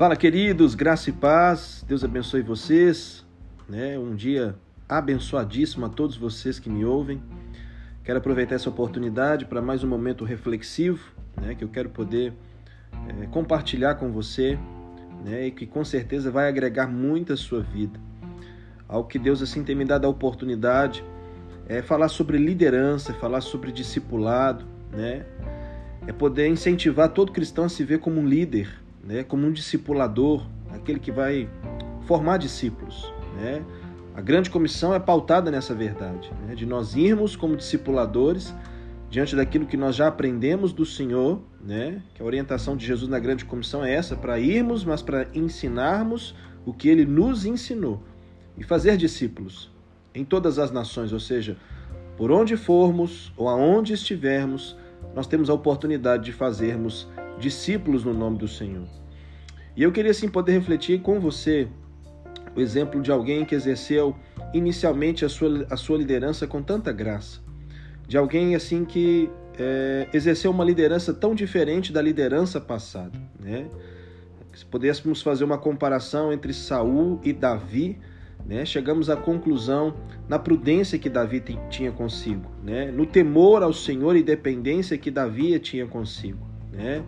Fala, queridos, graça e paz. Deus abençoe vocês. Né? Um dia abençoadíssimo a todos vocês que me ouvem. Quero aproveitar essa oportunidade para mais um momento reflexivo, né? que eu quero poder é, compartilhar com você, né? e que com certeza vai agregar muito à sua vida. Algo que Deus assim tem me dado a oportunidade é falar sobre liderança, falar sobre discipulado, né? É poder incentivar todo cristão a se ver como um líder, né, como um discipulador, aquele que vai formar discípulos. Né? A grande comissão é pautada nessa verdade, né, de nós irmos como discipuladores diante daquilo que nós já aprendemos do Senhor, né, que a orientação de Jesus na grande comissão é essa, para irmos, mas para ensinarmos o que ele nos ensinou e fazer discípulos em todas as nações, ou seja, por onde formos ou aonde estivermos, nós temos a oportunidade de fazermos discípulos no nome do Senhor. E eu queria assim poder refletir com você o exemplo de alguém que exerceu inicialmente a sua, a sua liderança com tanta graça, de alguém assim que é, exerceu uma liderança tão diferente da liderança passada, né? Se pudéssemos fazer uma comparação entre Saul e Davi, né, chegamos à conclusão na prudência que Davi tinha consigo, né, no temor ao Senhor e dependência que Davi tinha consigo. Né?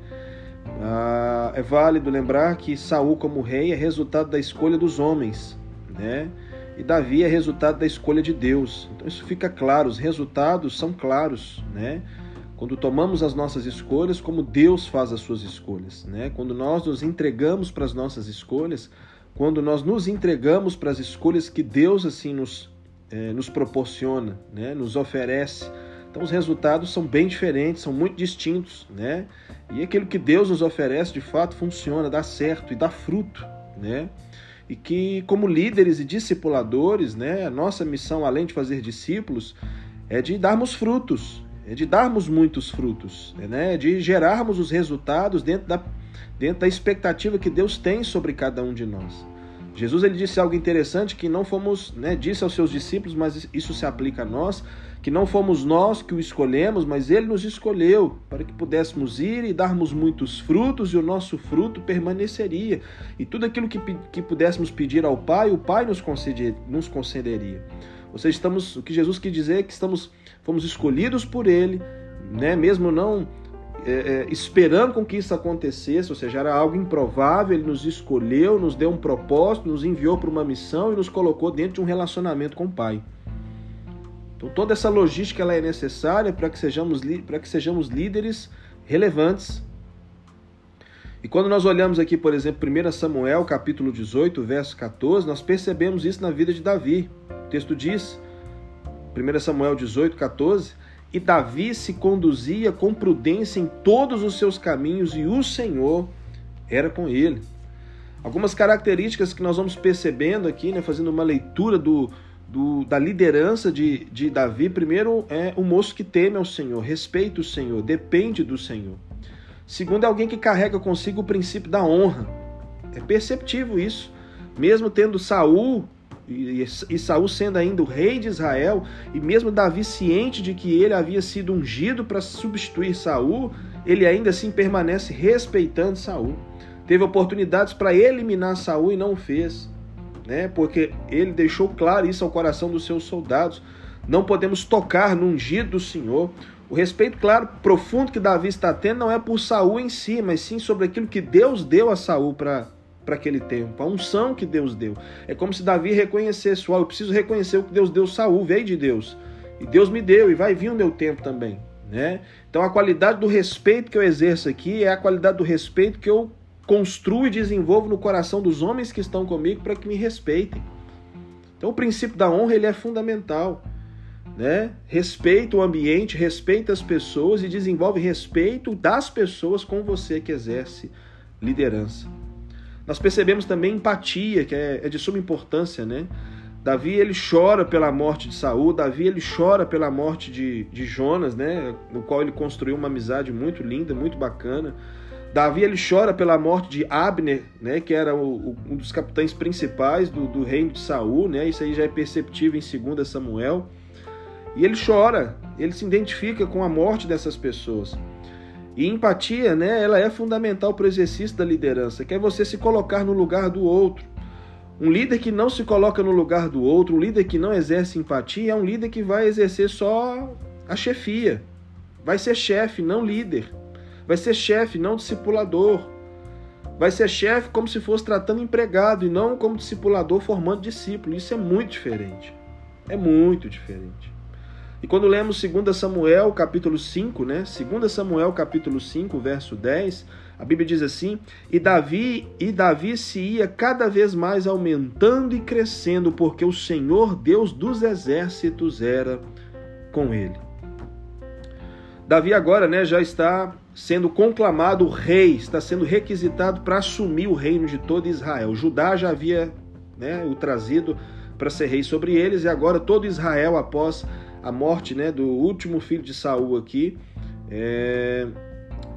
Ah, é válido lembrar que Saul como rei é resultado da escolha dos homens, né? E Davi é resultado da escolha de Deus. Então isso fica claro, os resultados são claros, né? Quando tomamos as nossas escolhas, como Deus faz as suas escolhas, né? Quando nós nos entregamos para as nossas escolhas, quando nós nos entregamos para as escolhas que Deus assim nos, eh, nos proporciona, né? Nos oferece, então os resultados são bem diferentes, são muito distintos, né? E aquilo que Deus nos oferece de fato funciona, dá certo e dá fruto, né? E que como líderes e discipuladores, né, a nossa missão além de fazer discípulos é de darmos frutos, é de darmos muitos frutos, né? De gerarmos os resultados dentro da dentro da expectativa que Deus tem sobre cada um de nós. Jesus ele disse algo interessante que não fomos, né, disse aos seus discípulos, mas isso se aplica a nós, que não fomos nós que o escolhemos, mas ele nos escolheu para que pudéssemos ir e darmos muitos frutos e o nosso fruto permaneceria. E tudo aquilo que, que pudéssemos pedir ao Pai, o Pai nos, conceder, nos concederia. Ou seja, estamos, o que Jesus quis dizer é que estamos, fomos escolhidos por ele, né, mesmo não é, é, esperando com que isso acontecesse, ou seja, era algo improvável, ele nos escolheu, nos deu um propósito, nos enviou para uma missão e nos colocou dentro de um relacionamento com o Pai. Então toda essa logística ela é necessária para que sejamos para que sejamos líderes relevantes. E quando nós olhamos aqui, por exemplo, 1 Samuel, capítulo 18, verso 14, nós percebemos isso na vida de Davi. O texto diz, 1 Samuel 18, 14, e Davi se conduzia com prudência em todos os seus caminhos, e o Senhor era com ele. Algumas características que nós vamos percebendo aqui, né, fazendo uma leitura do, do, da liderança de, de Davi. Primeiro, é um moço que teme ao Senhor, respeita o Senhor, depende do Senhor. Segundo, é alguém que carrega consigo o princípio da honra. É perceptível isso. Mesmo tendo Saul e, Saul sendo ainda o rei de Israel, e mesmo Davi ciente de que ele havia sido ungido para substituir Saul, ele ainda assim permanece respeitando Saul. Teve oportunidades para eliminar Saul e não o fez, né? Porque ele deixou claro isso ao coração dos seus soldados. Não podemos tocar no ungido do Senhor. O respeito claro, profundo que Davi está tendo não é por Saul em si, mas sim sobre aquilo que Deus deu a Saul para para aquele tempo, a unção que Deus deu. É como se Davi reconhecesse, oh, eu preciso reconhecer o que Deus deu, Saul veio de Deus. E Deus me deu e vai vir o meu tempo também, né? Então a qualidade do respeito que eu exerço aqui é a qualidade do respeito que eu construo e desenvolvo no coração dos homens que estão comigo para que me respeitem. Então o princípio da honra ele é fundamental, né? Respeita o ambiente, respeita as pessoas e desenvolve respeito das pessoas com você que exerce liderança. Nós percebemos também empatia, que é, é de suma importância, né? Davi ele chora pela morte de Saul, Davi ele chora pela morte de, de Jonas, né? No qual ele construiu uma amizade muito linda, muito bacana. Davi ele chora pela morte de Abner, né? Que era o, o, um dos capitães principais do, do reino de Saul, né? Isso aí já é perceptível em 2 Samuel. E ele chora, ele se identifica com a morte dessas pessoas. E empatia, né, ela é fundamental para o exercício da liderança, que é você se colocar no lugar do outro. Um líder que não se coloca no lugar do outro, um líder que não exerce empatia, é um líder que vai exercer só a chefia. Vai ser chefe, não líder. Vai ser chefe, não discipulador. Vai ser chefe como se fosse tratando empregado e não como discipulador formando discípulo. Isso é muito diferente. É muito diferente. E quando lemos 2 Samuel, capítulo 5, né? 2 Samuel, capítulo 5, verso 10, a Bíblia diz assim: "E Davi, e Davi se ia cada vez mais aumentando e crescendo, porque o Senhor Deus dos exércitos era com ele." Davi agora, né, já está sendo conclamado rei, está sendo requisitado para assumir o reino de todo Israel. Judá já havia né, o trazido para ser rei sobre eles, e agora todo Israel, após a morte né, do último filho de Saul aqui, é...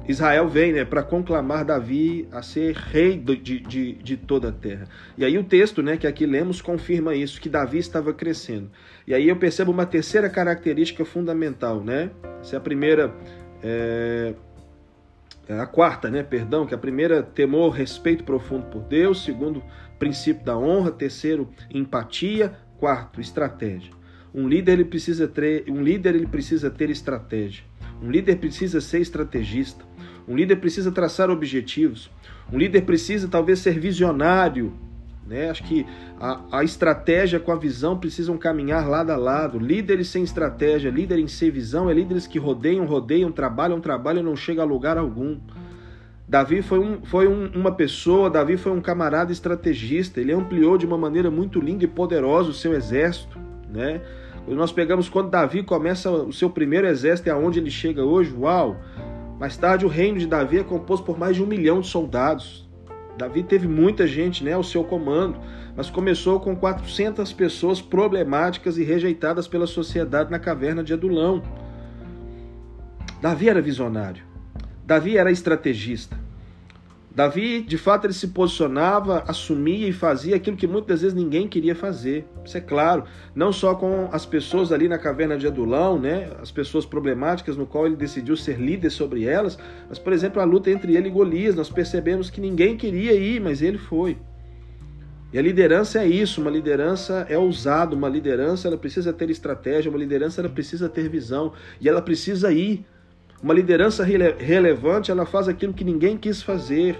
Israel vem né, para conclamar Davi a ser rei de, de, de, toda a terra. E aí o texto né, que aqui lemos confirma isso, que Davi estava crescendo. E aí eu percebo uma terceira característica fundamental. Né? Essa é a primeira é, é, a quarta, né, perdão, que a primeira temor, respeito profundo por Deus, segundo, princípio da honra, terceiro, empatia, quarto, estratégia. Um líder ele precisa ter, um líder ele precisa ter estratégia. Um líder precisa ser estrategista. Um líder precisa traçar objetivos. Um líder precisa talvez ser visionário, né? Acho que a, a, estratégia com a visão precisam caminhar lado a lado. Líderes sem estratégia, líderes sem visão, é líderes que rodeiam, rodeiam, trabalham, trabalham e não chega a lugar algum. Davi foi, um, foi um, uma pessoa, Davi foi um camarada estrategista. Ele ampliou de uma maneira muito linda e poderosa o seu exército. Né? Nós pegamos quando Davi começa o seu primeiro exército, é aonde ele chega hoje, uau! Mais tarde, o reino de Davi é composto por mais de um milhão de soldados. Davi teve muita gente né, ao seu comando, mas começou com 400 pessoas problemáticas e rejeitadas pela sociedade na caverna de Adulão. Davi era visionário. Davi era estrategista. Davi, de fato, ele se posicionava, assumia e fazia aquilo que muitas vezes ninguém queria fazer. Isso é claro, não só com as pessoas ali na caverna de Adulão, né, as pessoas problemáticas no qual ele decidiu ser líder sobre elas, mas por exemplo, a luta entre ele e Golias, nós percebemos que ninguém queria ir, mas ele foi. E a liderança é isso, uma liderança é ousada, uma liderança ela precisa ter estratégia, uma liderança ela precisa ter visão. E ela precisa ir. Uma liderança rele relevante, ela faz aquilo que ninguém quis fazer.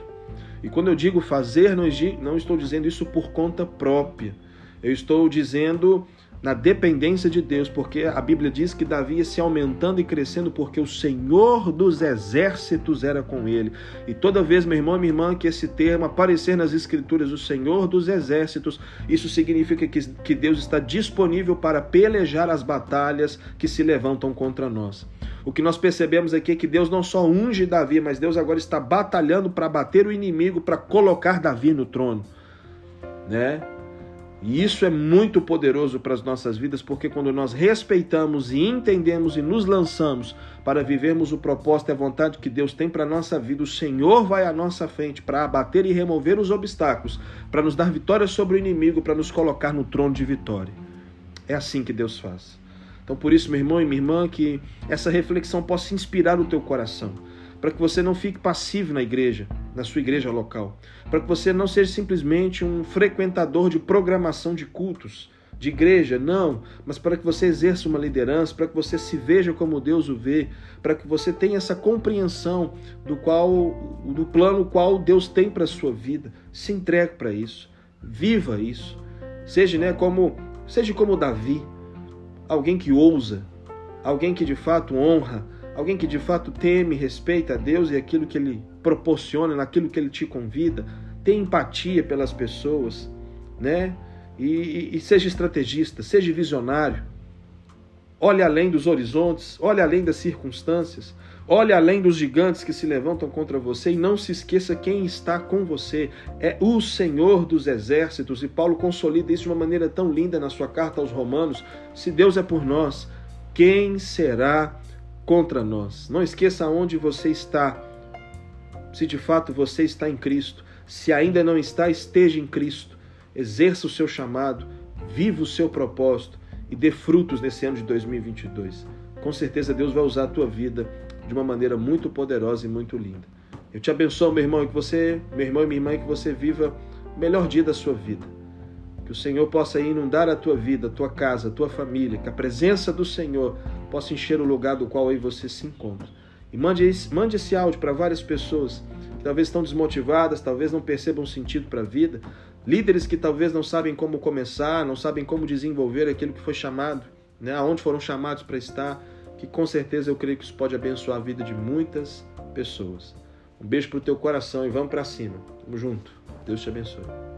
E quando eu digo fazer, não, estou dizendo isso por conta própria. Eu estou dizendo na dependência de Deus, porque a Bíblia diz que Davi ia se aumentando e crescendo porque o Senhor dos exércitos era com ele. E toda vez, meu irmão e minha irmã, que esse termo aparecer nas Escrituras, o Senhor dos exércitos, isso significa que Deus está disponível para pelejar as batalhas que se levantam contra nós. O que nós percebemos aqui é que Deus não só unge Davi, mas Deus agora está batalhando para bater o inimigo, para colocar Davi no trono. Né? E isso é muito poderoso para as nossas vidas, porque quando nós respeitamos e entendemos e nos lançamos para vivermos o propósito e a vontade que Deus tem para a nossa vida, o Senhor vai à nossa frente para abater e remover os obstáculos, para nos dar vitória sobre o inimigo, para nos colocar no trono de vitória. É assim que Deus faz. Então, por isso, meu irmão e minha irmã, que essa reflexão possa inspirar o teu coração para que você não fique passivo na igreja, na sua igreja local, para que você não seja simplesmente um frequentador de programação de cultos, de igreja, não, mas para que você exerça uma liderança, para que você se veja como Deus o vê, para que você tenha essa compreensão do qual do plano qual Deus tem para a sua vida. Se entregue para isso. Viva isso. Seja, né, como seja como Davi, alguém que ousa, alguém que de fato honra, alguém que de fato teme, respeita a Deus e aquilo que Ele proporciona, naquilo que Ele te convida, tem empatia pelas pessoas, né? E, e, e seja estrategista, seja visionário. Olhe além dos horizontes, olhe além das circunstâncias, olhe além dos gigantes que se levantam contra você e não se esqueça quem está com você. É o Senhor dos exércitos. E Paulo consolida isso de uma maneira tão linda na sua carta aos Romanos. Se Deus é por nós, quem será contra nós. Não esqueça onde você está. Se de fato você está em Cristo, se ainda não está, esteja em Cristo. Exerça o seu chamado, viva o seu propósito e dê frutos nesse ano de 2022. Com certeza Deus vai usar a tua vida de uma maneira muito poderosa e muito linda. Eu te abençoo, meu irmão, e que você, meu irmão e minha irmã, que você viva o melhor dia da sua vida. Que o Senhor possa inundar a tua vida, a tua casa, a tua família, que a presença do Senhor possa encher o lugar do qual aí você se encontra. E mande esse, mande esse áudio para várias pessoas que talvez estão desmotivadas, talvez não percebam sentido para a vida, líderes que talvez não sabem como começar, não sabem como desenvolver aquilo que foi chamado, né, aonde foram chamados para estar, que com certeza eu creio que isso pode abençoar a vida de muitas pessoas. Um beijo pro teu coração e vamos para cima. Tamo junto. Deus te abençoe.